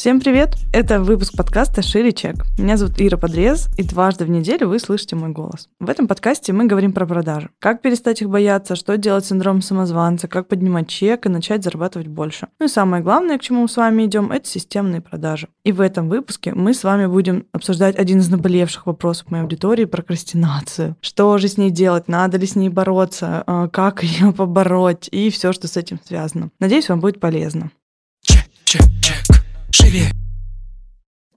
Всем привет! Это выпуск подкаста «Шире чек». Меня зовут Ира Подрез, и дважды в неделю вы слышите мой голос. В этом подкасте мы говорим про продажи. Как перестать их бояться, что делать с синдромом самозванца, как поднимать чек и начать зарабатывать больше. Ну и самое главное, к чему мы с вами идем, это системные продажи. И в этом выпуске мы с вами будем обсуждать один из наболевших вопросов моей аудитории – прокрастинацию. Что же с ней делать, надо ли с ней бороться, а, как ее побороть и все, что с этим связано. Надеюсь, вам будет полезно. Чек, чек, чек. Шире.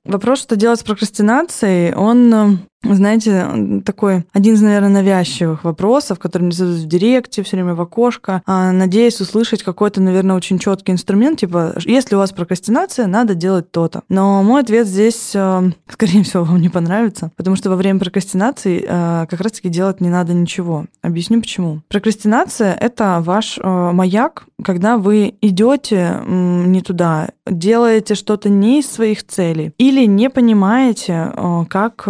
Вопрос, что делать с прокрастинацией, он э, знаете, такой один из, наверное, навязчивых вопросов, который мне задают в директе, все время в окошко. А, надеюсь услышать какой-то, наверное, очень четкий инструмент, типа, если у вас прокрастинация, надо делать то-то. Но мой ответ здесь, э, скорее всего, вам не понравится, потому что во время прокрастинации э, как раз-таки делать не надо ничего. Объясню почему. Прокрастинация — это ваш маяк, когда вы идете не туда, делаете что-то не из своих целей или не понимаете, как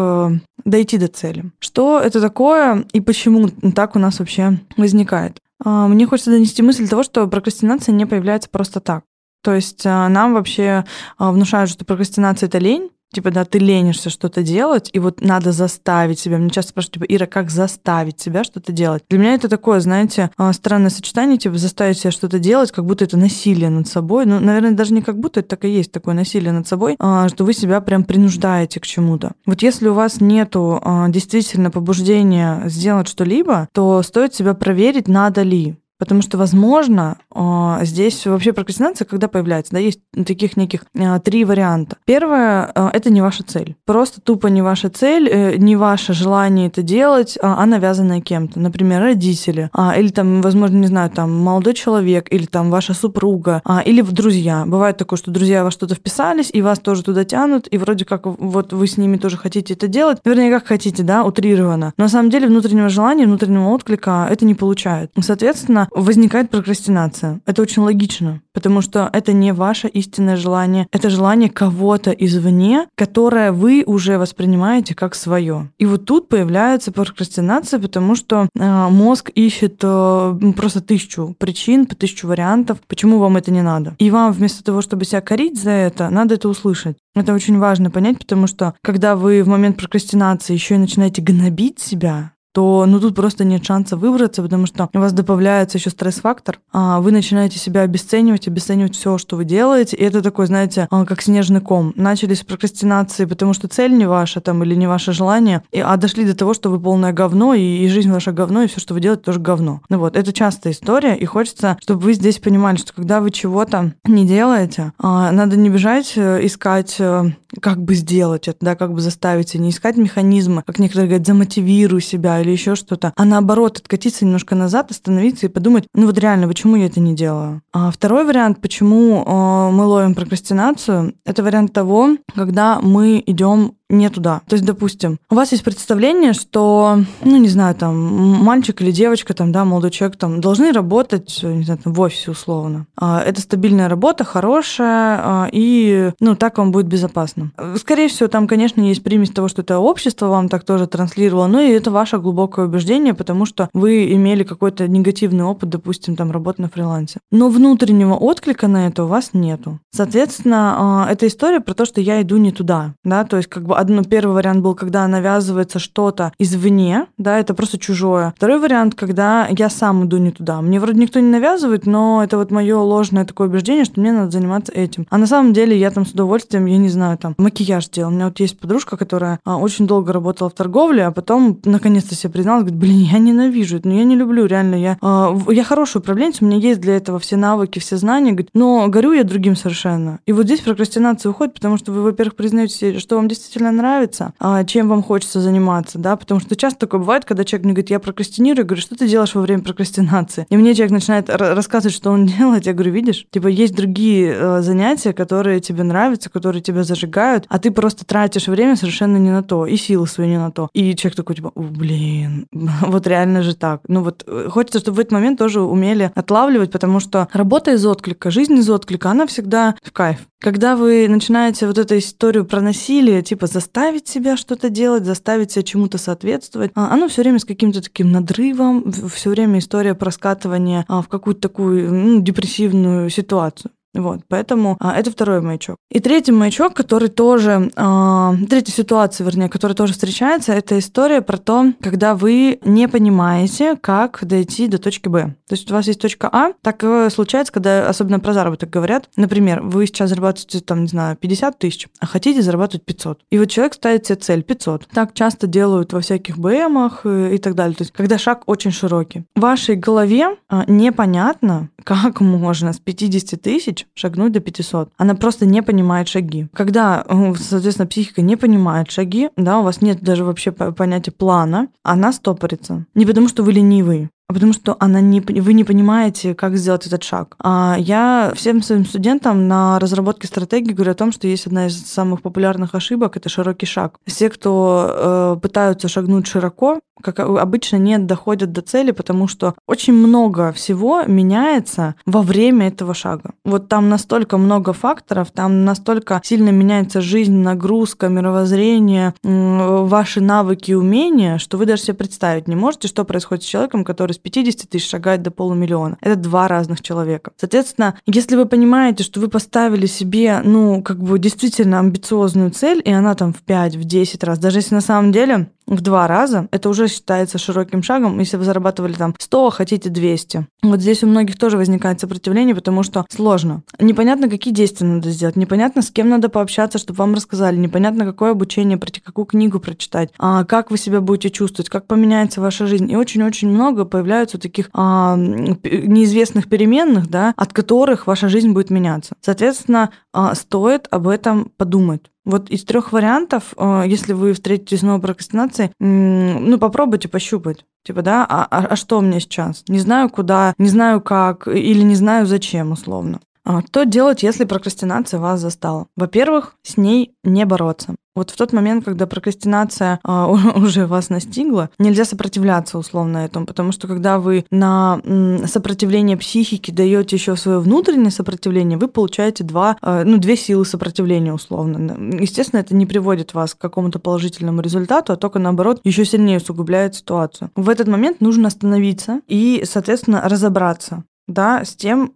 дойти до цели. Что это такое и почему так у нас вообще возникает? А, мне хочется донести мысль того, что прокрастинация не появляется просто так. То есть нам вообще внушают, что прокрастинация это лень, типа, да, ты ленишься что-то делать, и вот надо заставить себя. Мне часто спрашивают, типа, Ира, как заставить себя что-то делать? Для меня это такое, знаете, а, странное сочетание, типа, заставить себя что-то делать, как будто это насилие над собой. Ну, наверное, даже не как будто это так и есть такое насилие над собой, а, что вы себя прям принуждаете к чему-то. Вот если у вас нету а, действительно побуждения сделать что-либо, то стоит себя проверить, надо ли. Потому что, возможно, а, здесь вообще прокрастинация, когда появляется, да, есть таких неких а, три варианта. Первое а, — это не ваша цель. Просто тупо не ваша цель, э, не ваше желание это делать, а навязанное кем-то. Например, родители, или там, возможно, не знаю, там молодой человек, или там ваша супруга, или друзья. Бывает такое, что друзья во что-то вписались, и вас тоже туда тянут, и вроде как вот вы с ними тоже хотите это делать. Вернее, как хотите, да, утрированно. Но на самом деле внутреннего желания, внутреннего отклика это не получает. Соответственно, возникает прокрастинация. Это очень логично, потому что это не ваше истинное желание, это желание кого-то извне, которое вы уже воспринимаете как свое. И вот тут появляется прокрастинация, потому что э, мозг ищет э, просто тысячу причин, тысячу вариантов, почему вам это не надо. И вам вместо того, чтобы себя корить за это, надо это услышать. Это очень важно понять, потому что когда вы в момент прокрастинации еще и начинаете гнобить себя, то ну тут просто нет шанса выбраться, потому что у вас добавляется еще стресс-фактор, а вы начинаете себя обесценивать, обесценивать все, что вы делаете, и это такой, знаете, а, как снежный ком. Начали с прокрастинации, потому что цель не ваша там или не ваше желание, и, а дошли до того, что вы полное говно, и, и жизнь ваша говно, и все, что вы делаете, тоже говно. Ну вот, это частая история, и хочется, чтобы вы здесь понимали, что когда вы чего-то не делаете, а, надо не бежать э, искать э, как бы сделать это, да, как бы заставить, не искать механизмы, как некоторые говорят, замотивируй себя или еще что-то, а наоборот откатиться немножко назад, остановиться и подумать, ну вот реально, почему я это не делаю? А второй вариант, почему э, мы ловим прокрастинацию, это вариант того, когда мы идем не туда. То есть, допустим, у вас есть представление, что, ну, не знаю, там, мальчик или девочка, там, да, молодой человек, там, должны работать, не знаю, там, в офисе условно. А, это стабильная работа, хорошая, а, и, ну, так вам будет безопасно. Скорее всего, там, конечно, есть примесь того, что это общество вам так тоже транслировало, но и это ваше глубокое убеждение, потому что вы имели какой-то негативный опыт, допустим, там, работы на фрилансе. Но внутреннего отклика на это у вас нету. Соответственно, а, это история про то, что я иду не туда, да, то есть как бы одно, первый вариант был, когда навязывается что-то извне, да, это просто чужое. Второй вариант, когда я сам иду не туда. Мне вроде никто не навязывает, но это вот мое ложное такое убеждение, что мне надо заниматься этим. А на самом деле я там с удовольствием, я не знаю, там макияж делал. У меня вот есть подружка, которая а, очень долго работала в торговле, а потом наконец-то себе призналась, говорит, блин, я ненавижу это, но я не люблю, реально, я, а, я хороший управленец, у меня есть для этого все навыки, все знания, говорит, но горю я другим совершенно. И вот здесь прокрастинация уходит, потому что вы, во-первых, признаете, что вам действительно нравится, а, чем вам хочется заниматься, да, потому что часто такое бывает, когда человек мне говорит, я прокрастинирую, я говорю, что ты делаешь во время прокрастинации? И мне человек начинает рассказывать, что он делает, я говорю, видишь, типа есть другие э, занятия, которые тебе нравятся, которые тебя зажигают, а ты просто тратишь время совершенно не на то, и силы свои не на то. И человек такой, типа, блин, вот реально же так. Ну вот э, хочется, чтобы в этот момент тоже умели отлавливать, потому что работа из отклика, жизнь из отклика, она всегда в кайф. Когда вы начинаете вот эту историю про насилие, типа заставить себя что-то делать, заставить себя чему-то соответствовать. А, оно все время с каким-то таким надрывом, все время история проскатывания а, в какую-то такую ну, депрессивную ситуацию. Вот, поэтому а, это второй маячок. И третий маячок, который тоже, а, третья ситуация, вернее, которая тоже встречается, это история про то, когда вы не понимаете, как дойти до точки Б. То есть у вас есть точка А, такое случается, когда особенно про заработок говорят. Например, вы сейчас зарабатываете, там, не знаю, 50 тысяч, а хотите зарабатывать 500. И вот человек ставит себе цель 500. Так часто делают во всяких БМах э, и так далее. То есть когда шаг очень широкий. В вашей голове а, непонятно, как можно с 50 тысяч шагнуть до 500? Она просто не понимает шаги. Когда, э, соответственно, психика не понимает шаги, да, у вас нет даже вообще понятия плана, она стопорится. Не потому, что вы ленивый, а потому что она не, вы не понимаете, как сделать этот шаг. А я всем своим студентам на разработке стратегии говорю о том, что есть одна из самых популярных ошибок — это широкий шаг. Все, кто э, пытаются шагнуть широко, как обычно, не доходят до цели, потому что очень много всего меняется во время этого шага. Вот там настолько много факторов, там настолько сильно меняется жизнь, нагрузка, мировоззрение, ваши навыки и умения, что вы даже себе представить не можете, что происходит с человеком, который с 50 тысяч шагает до полумиллиона. Это два разных человека. Соответственно, если вы понимаете, что вы поставили себе, ну, как бы действительно амбициозную цель, и она там в 5, в 10 раз, даже если на самом деле в два раза, это уже считается широким шагом, если вы зарабатывали там 100, а хотите 200. Вот здесь у многих тоже возникает сопротивление, потому что сложно. Непонятно, какие действия надо сделать, непонятно, с кем надо пообщаться, чтобы вам рассказали, непонятно, какое обучение пройти, какую книгу прочитать, а как вы себя будете чувствовать, как поменяется ваша жизнь. И очень-очень много появляются таких а, неизвестных переменных, да, от которых ваша жизнь будет меняться. Соответственно, а, стоит об этом подумать. Вот из трех вариантов, э, если вы встретитесь с новой прокрастинацией, ну, попробуйте пощупать. Типа, да, а, а, а что мне сейчас? Не знаю куда, не знаю как, или не знаю зачем, условно. А, что делать, если прокрастинация вас застала? Во-первых, с ней не бороться. Вот в тот момент, когда прокрастинация а, уже вас настигла, нельзя сопротивляться условно этому, потому что когда вы на сопротивление психики даете еще свое внутреннее сопротивление, вы получаете два, а, ну, две силы сопротивления условно. Естественно, это не приводит вас к какому-то положительному результату, а только наоборот еще сильнее усугубляет ситуацию. В этот момент нужно остановиться и, соответственно, разобраться да, с тем,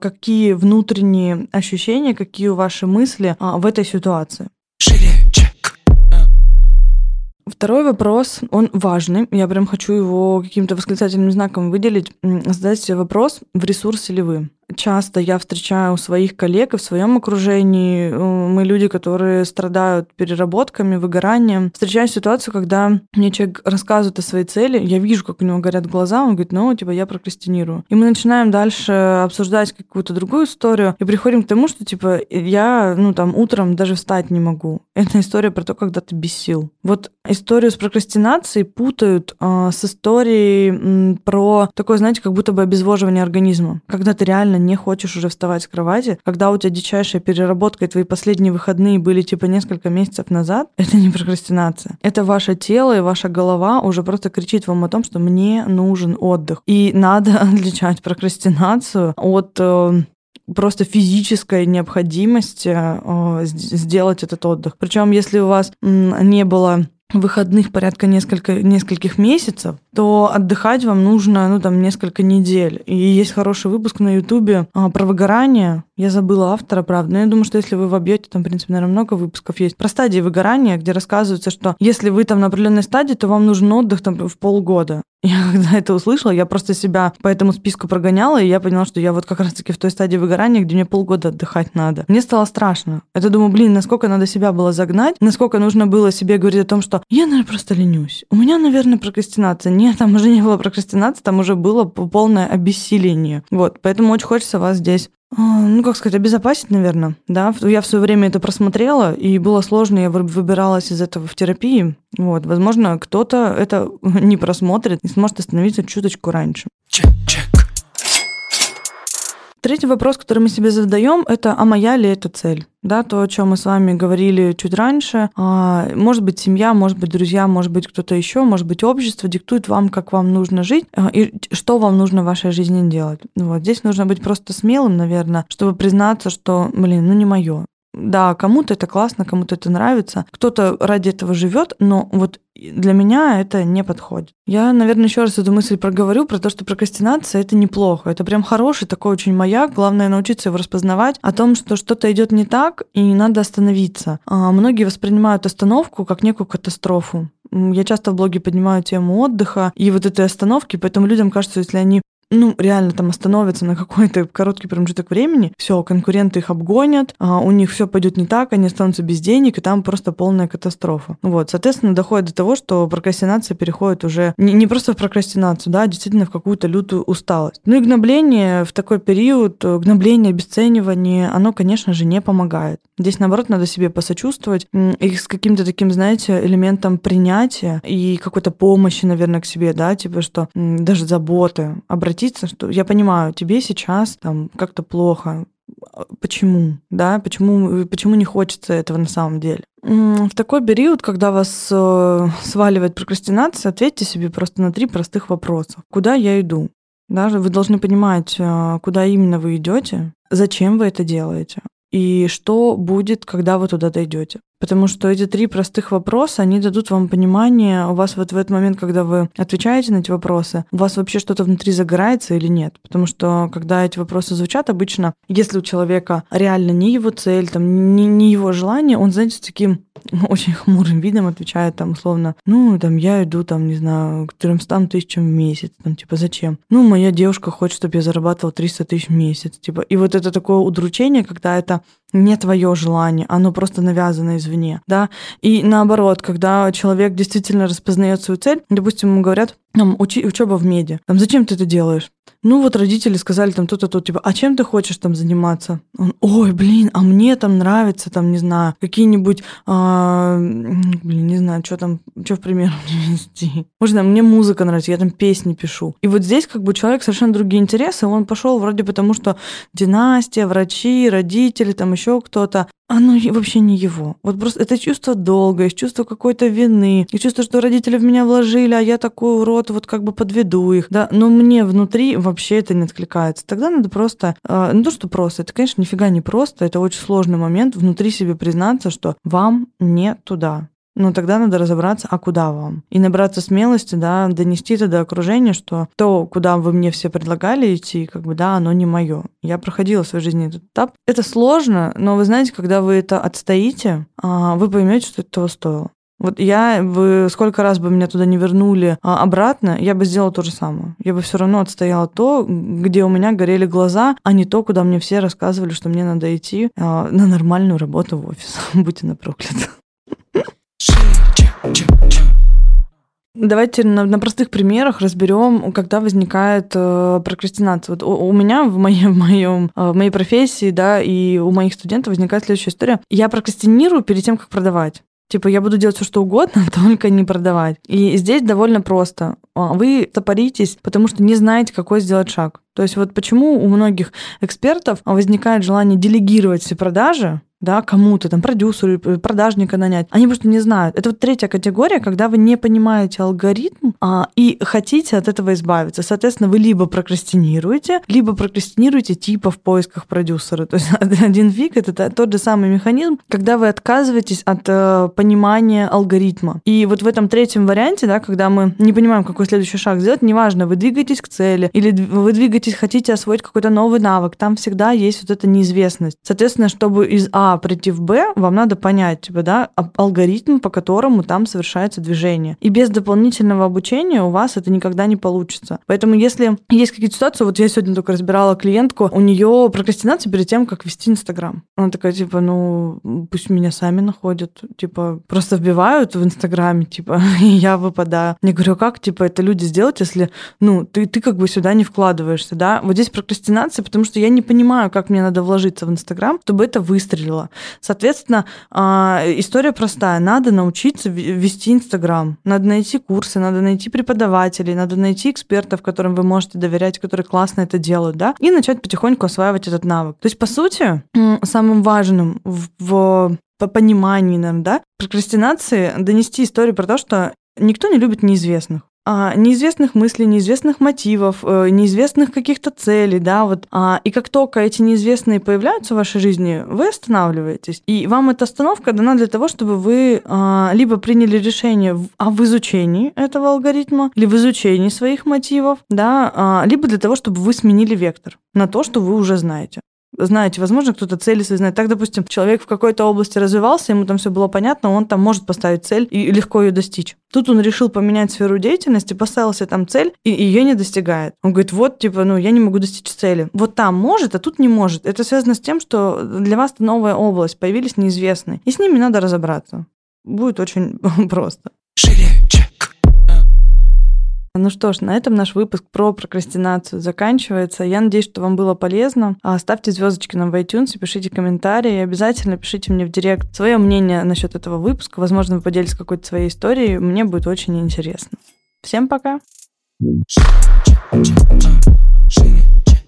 какие внутренние ощущения, какие ваши мысли а, в этой ситуации. Второй вопрос, он важный. Я прям хочу его каким-то восклицательным знаком выделить. Задать себе вопрос, в ресурсе ли вы часто я встречаю у своих коллег и в своем окружении, мы люди, которые страдают переработками, выгоранием. Встречаю ситуацию, когда мне человек рассказывает о своей цели, я вижу, как у него горят глаза, он говорит, ну, типа, я прокрастинирую. И мы начинаем дальше обсуждать какую-то другую историю и приходим к тому, что, типа, я, ну, там, утром даже встать не могу. Это история про то, когда ты без сил. Вот историю с прокрастинацией путают э, с историей м, про такое, знаете, как будто бы обезвоживание организма. Когда ты реально не хочешь уже вставать с кровати, когда у тебя дичайшая переработка, и твои последние выходные были типа несколько месяцев назад, это не прокрастинация. Это ваше тело и ваша голова уже просто кричит вам о том, что мне нужен отдых. И надо отличать прокрастинацию от э, просто физической необходимости э, сделать этот отдых. Причем, если у вас не было выходных порядка несколько, нескольких месяцев, то отдыхать вам нужно, ну, там, несколько недель. И есть хороший выпуск на Ютубе а, про выгорание. Я забыла автора, правда. Но я думаю, что если вы вобьете, там, в принципе, наверное, много выпусков есть. Про стадии выгорания, где рассказывается, что если вы там на определенной стадии, то вам нужен отдых там в полгода. Я когда это услышала, я просто себя по этому списку прогоняла, и я поняла, что я вот как раз-таки в той стадии выгорания, где мне полгода отдыхать надо. Мне стало страшно. Это думаю, блин, насколько надо себя было загнать, насколько нужно было себе говорить о том, что я, наверное, просто ленюсь. У меня, наверное, прокрастинация. Нет, там уже не было прокрастинации, там уже было полное обессиление. Вот, поэтому очень хочется вас здесь ну, как сказать, обезопасить, наверное, да. Я в свое время это просмотрела, и было сложно, я выбиралась из этого в терапии. Вот, возможно, кто-то это не просмотрит и сможет остановиться чуточку раньше. Чек, чек. Третий вопрос, который мы себе задаем, это а моя ли это цель? Да, то, о чем мы с вами говорили чуть раньше. А, может быть, семья, может быть, друзья, может быть, кто-то еще, может быть, общество диктует вам, как вам нужно жить а, и что вам нужно в вашей жизни делать. Вот здесь нужно быть просто смелым, наверное, чтобы признаться, что, блин, ну не мое. Да, кому-то это классно, кому-то это нравится, кто-то ради этого живет, но вот для меня это не подходит. Я, наверное, еще раз эту мысль проговорю про то, что прокрастинация это неплохо. Это прям хороший такой очень маяк. Главное научиться его распознавать о том, что что-то идет не так, и надо остановиться. А многие воспринимают остановку как некую катастрофу. Я часто в блоге поднимаю тему отдыха и вот этой остановки, поэтому людям кажется, если они ну, реально там остановятся на какой-то короткий промежуток времени, все, конкуренты их обгонят, а у них все пойдет не так, они останутся без денег, и там просто полная катастрофа. Вот, соответственно, доходит до того, что прокрастинация переходит уже не, не просто в прокрастинацию, да, а действительно в какую-то лютую усталость. Ну и гнобление в такой период, гнобление, обесценивание, оно, конечно же, не помогает. Здесь, наоборот, надо себе посочувствовать и с каким-то таким, знаете, элементом принятия и какой-то помощи, наверное, к себе, да, типа что даже заботы, обратить обратиться, что я понимаю, тебе сейчас там как-то плохо, почему, да, почему, почему не хочется этого на самом деле. В такой период, когда вас э, сваливает прокрастинация, ответьте себе просто на три простых вопроса. Куда я иду? Даже вы должны понимать, э, куда именно вы идете, зачем вы это делаете и что будет, когда вы туда дойдете. Потому что эти три простых вопроса, они дадут вам понимание, у вас вот в этот момент, когда вы отвечаете на эти вопросы, у вас вообще что-то внутри загорается или нет. Потому что когда эти вопросы звучат, обычно, если у человека реально не его цель, там, не, не его желание, он, знаете, с таким очень хмурым видом отвечает там условно, ну, там, я иду, там, не знаю, к 300 тысячам в месяц, там, типа, зачем? Ну, моя девушка хочет, чтобы я зарабатывал 300 тысяч в месяц, типа. И вот это такое удручение, когда это не твое желание, оно просто навязано извне, да. И наоборот, когда человек действительно распознает свою цель, допустим, ему говорят, там, учи, учеба в меди, там, зачем ты это делаешь? Ну вот родители сказали там то-то, то, типа, а чем ты хочешь там заниматься? Он, ой, блин, а мне там нравится, там, не знаю, какие-нибудь, а, блин, не знаю, что там, что в пример мне вести. Может, там, мне музыка нравится, я там песни пишу. И вот здесь как бы человек совершенно другие интересы, он пошел вроде потому, что династия, врачи, родители, там еще кто-то оно вообще не его. Вот просто это чувство долга, есть чувство какой-то вины, и чувство, что родители в меня вложили, а я такой урод, вот как бы подведу их, да, но мне внутри вообще это не откликается. Тогда надо просто, э, ну то, что просто, это, конечно, нифига не просто, это очень сложный момент внутри себе признаться, что вам не туда. Но тогда надо разобраться, а куда вам. И набраться смелости, да, донести это до окружения, что то, куда вы мне все предлагали идти, как бы, да, оно не мое. Я проходила в своей жизни этот этап. Это сложно, но вы знаете, когда вы это отстоите, а, вы поймете, что это того стоило. Вот я бы сколько раз бы меня туда не вернули а, обратно, я бы сделала то же самое. Я бы все равно отстояла то, где у меня горели глаза, а не то, куда мне все рассказывали, что мне надо идти а, на нормальную работу в офис. Будьте на прокляты. Давайте на, на простых примерах разберем, когда возникает э, прокрастинация. Вот у, у меня в, моей, в, моем, э, в моей профессии, да, и у моих студентов возникает следующая история. Я прокрастинирую перед тем, как продавать. Типа, я буду делать все, что угодно, только не продавать. И здесь довольно просто. А, вы топоритесь, потому что не знаете, какой сделать шаг. То есть вот почему у многих экспертов возникает желание делегировать все продажи, да, кому-то, там, продюсеру, продажника нанять. Они просто не знают. Это вот третья категория, когда вы не понимаете алгоритм а, и хотите от этого избавиться. Соответственно, вы либо прокрастинируете, либо прокрастинируете типа в поисках продюсера. То есть один фиг — это тот же самый механизм, когда вы отказываетесь от э, понимания алгоритма. И вот в этом третьем варианте, да, когда мы не понимаем, какой следующий шаг сделать, неважно, вы двигаетесь к цели, или вы двигаетесь, хотите освоить какой-то новый навык, там всегда есть вот эта неизвестность. Соответственно, чтобы из А а прийти в Б, вам надо понять, типа, да, алгоритм, по которому там совершается движение. И без дополнительного обучения у вас это никогда не получится. Поэтому если есть какие-то ситуации, вот я сегодня только разбирала клиентку, у нее прокрастинация перед тем, как вести Инстаграм. Она такая, типа, ну, пусть меня сами находят, типа, просто вбивают в Инстаграме, типа, и я выпадаю. Я говорю, «А как, типа, это люди сделать, если, ну, ты, ты как бы сюда не вкладываешься, да? Вот здесь прокрастинация, потому что я не понимаю, как мне надо вложиться в Инстаграм, чтобы это выстрелило дело. Соответственно, а, история простая. Надо научиться вести Инстаграм. Надо найти курсы, надо найти преподавателей, надо найти экспертов, которым вы можете доверять, которые классно это делают, да, и начать потихоньку осваивать этот навык. То есть, по сути, самым важным в, по понимании, наверное, да, прокрастинации донести историю про то, что никто не любит неизвестных. А, неизвестных мыслей, неизвестных мотивов, э, неизвестных каких-то целей, да, вот. А, и как только эти неизвестные появляются в вашей жизни, вы останавливаетесь. И вам эта остановка дана для того, чтобы вы а, либо приняли решение в, а в изучении этого алгоритма, или в изучении своих мотивов, да, а, либо для того, чтобы вы сменили вектор на то, что вы уже знаете знаете, возможно, кто-то цели свои знает. Так, допустим, человек в какой-то области развивался, ему там все было понятно, он там может поставить цель и легко ее достичь. Тут он решил поменять сферу деятельности, поставил себе там цель, и ее не достигает. Он говорит, вот, типа, ну, я не могу достичь цели. Вот там может, а тут не может. Это связано с тем, что для вас это новая область, появились неизвестные. И с ними надо разобраться. Будет очень просто. Шире. Ну что ж, на этом наш выпуск про прокрастинацию заканчивается. Я надеюсь, что вам было полезно. А, ставьте звездочки нам в iTunes, пишите комментарии, обязательно пишите мне в директ свое мнение насчет этого выпуска. Возможно, вы поделитесь какой-то своей историей. Мне будет очень интересно. Всем пока! Шире, чек.